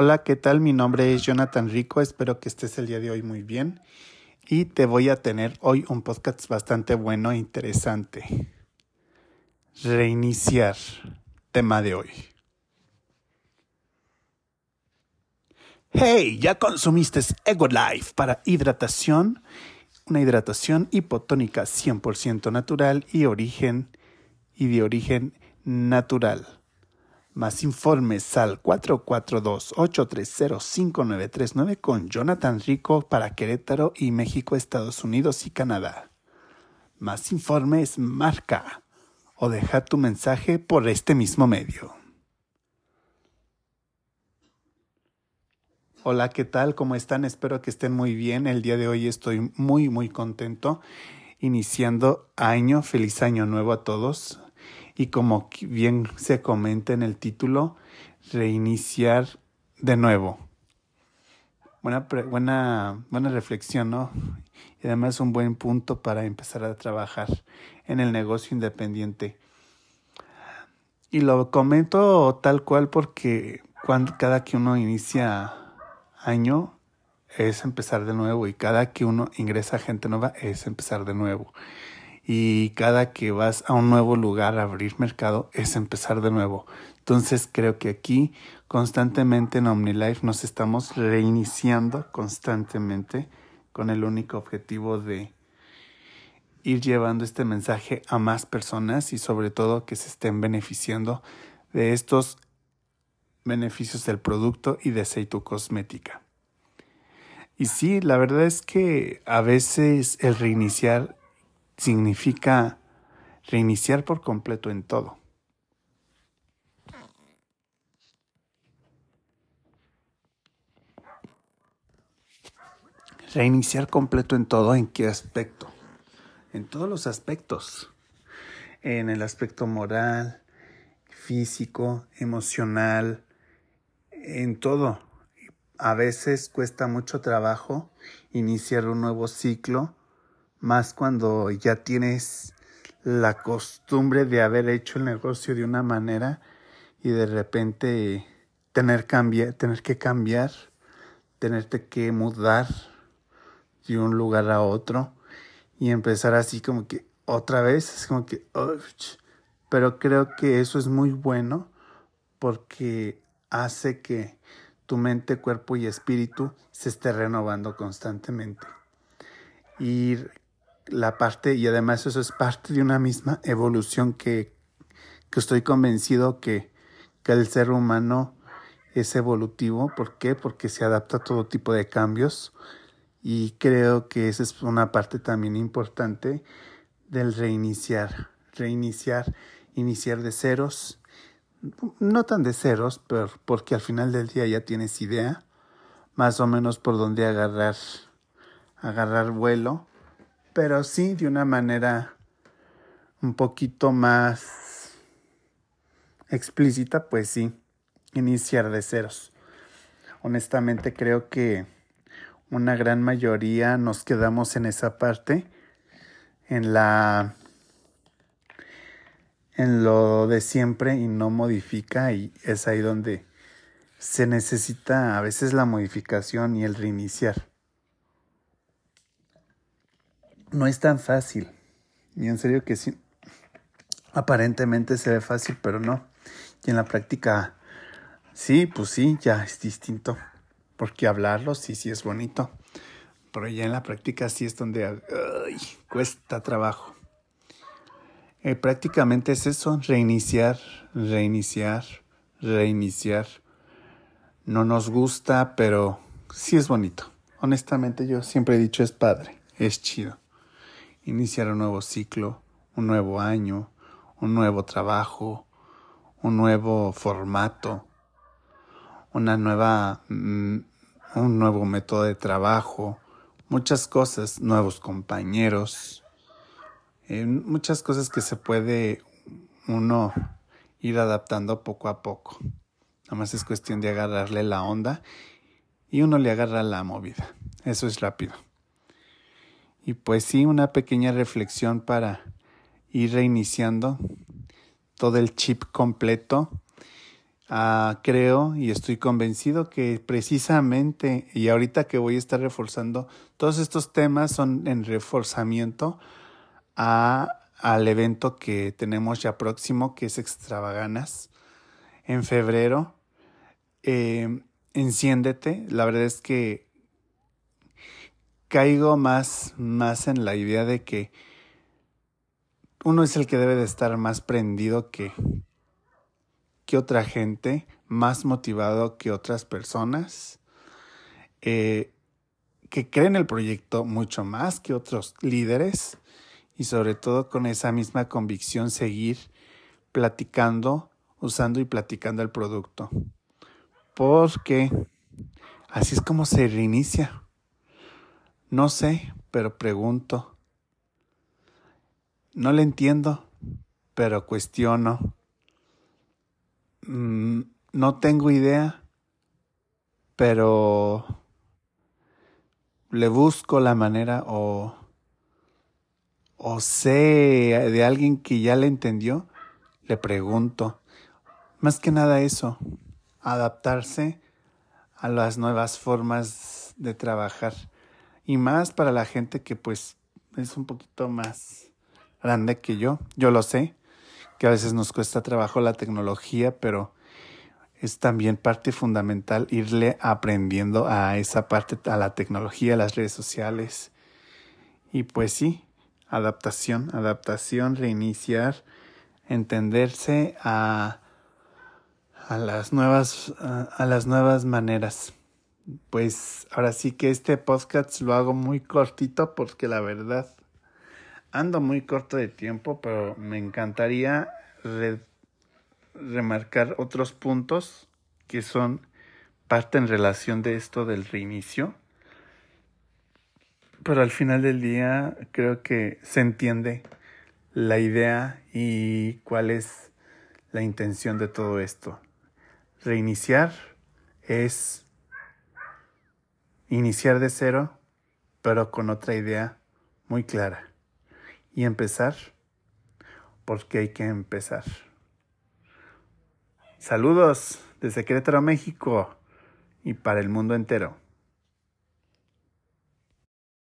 Hola, ¿qué tal? Mi nombre es Jonathan Rico, espero que estés el día de hoy muy bien y te voy a tener hoy un podcast bastante bueno e interesante. Reiniciar, tema de hoy. Hey, ¿ya consumiste Ego Life para hidratación? Una hidratación hipotónica 100% natural y origen y de origen natural. Más informes al 442-830-5939 con Jonathan Rico para Querétaro y México, Estados Unidos y Canadá. Más informes, marca o deja tu mensaje por este mismo medio. Hola, ¿qué tal? ¿Cómo están? Espero que estén muy bien. El día de hoy estoy muy, muy contento. Iniciando año, feliz año nuevo a todos y como bien se comenta en el título, reiniciar de nuevo. Buena, buena, reflexión, ¿no? Y además un buen punto para empezar a trabajar en el negocio independiente. Y lo comento tal cual porque cuando, cada que uno inicia año es empezar de nuevo y cada que uno ingresa gente nueva es empezar de nuevo y cada que vas a un nuevo lugar a abrir mercado es empezar de nuevo. Entonces creo que aquí constantemente en OmniLife nos estamos reiniciando constantemente con el único objetivo de ir llevando este mensaje a más personas y sobre todo que se estén beneficiando de estos beneficios del producto y de Seitu Cosmética. Y sí, la verdad es que a veces el reiniciar significa reiniciar por completo en todo. Reiniciar completo en todo, ¿en qué aspecto? En todos los aspectos. En el aspecto moral, físico, emocional, en todo. A veces cuesta mucho trabajo iniciar un nuevo ciclo más cuando ya tienes la costumbre de haber hecho el negocio de una manera y de repente tener, tener que cambiar, tenerte que mudar de un lugar a otro y empezar así como que otra vez, es como que, pero creo que eso es muy bueno porque hace que tu mente, cuerpo y espíritu se esté renovando constantemente. Y la parte, y además eso es parte de una misma evolución que, que estoy convencido que, que el ser humano es evolutivo. ¿Por qué? Porque se adapta a todo tipo de cambios y creo que esa es una parte también importante del reiniciar, reiniciar, iniciar de ceros, no tan de ceros, pero porque al final del día ya tienes idea más o menos por dónde agarrar, agarrar vuelo pero sí de una manera un poquito más explícita, pues sí, iniciar de ceros. Honestamente creo que una gran mayoría nos quedamos en esa parte, en la en lo de siempre y no modifica y es ahí donde se necesita a veces la modificación y el reiniciar no es tan fácil. Y en serio que sí. Aparentemente se ve fácil, pero no. Y en la práctica, sí, pues sí, ya es distinto. Porque hablarlo sí, sí es bonito. Pero ya en la práctica sí es donde cuesta trabajo. Eh, prácticamente es eso, reiniciar, reiniciar, reiniciar. No nos gusta, pero sí es bonito. Honestamente yo siempre he dicho es padre, es chido iniciar un nuevo ciclo, un nuevo año, un nuevo trabajo, un nuevo formato, una nueva, mm, un nuevo método de trabajo, muchas cosas, nuevos compañeros, eh, muchas cosas que se puede uno ir adaptando poco a poco. Nada más es cuestión de agarrarle la onda y uno le agarra la movida. Eso es rápido. Y pues sí, una pequeña reflexión para ir reiniciando todo el chip completo. Ah, creo y estoy convencido que precisamente, y ahorita que voy a estar reforzando, todos estos temas son en reforzamiento a, al evento que tenemos ya próximo, que es Extravaganas, en febrero. Eh, enciéndete, la verdad es que caigo más, más en la idea de que uno es el que debe de estar más prendido que, que otra gente, más motivado que otras personas, eh, que creen el proyecto mucho más que otros líderes y sobre todo con esa misma convicción seguir platicando, usando y platicando el producto. Porque así es como se reinicia. No sé, pero pregunto. No le entiendo, pero cuestiono. Mm, no tengo idea, pero le busco la manera o, o sé de alguien que ya le entendió, le pregunto. Más que nada eso, adaptarse a las nuevas formas de trabajar. Y más para la gente que pues es un poquito más grande que yo, yo lo sé que a veces nos cuesta trabajo la tecnología, pero es también parte fundamental irle aprendiendo a esa parte, a la tecnología, a las redes sociales. Y pues sí, adaptación, adaptación, reiniciar, entenderse a, a las nuevas, a, a las nuevas maneras. Pues ahora sí que este podcast lo hago muy cortito porque la verdad Ando muy corto de tiempo, pero me encantaría remarcar otros puntos que son parte en relación de esto del reinicio. Pero al final del día creo que se entiende la idea y cuál es la intención de todo esto. Reiniciar es iniciar de cero, pero con otra idea muy clara y empezar porque hay que empezar. Saludos desde Querétaro, México y para el mundo entero.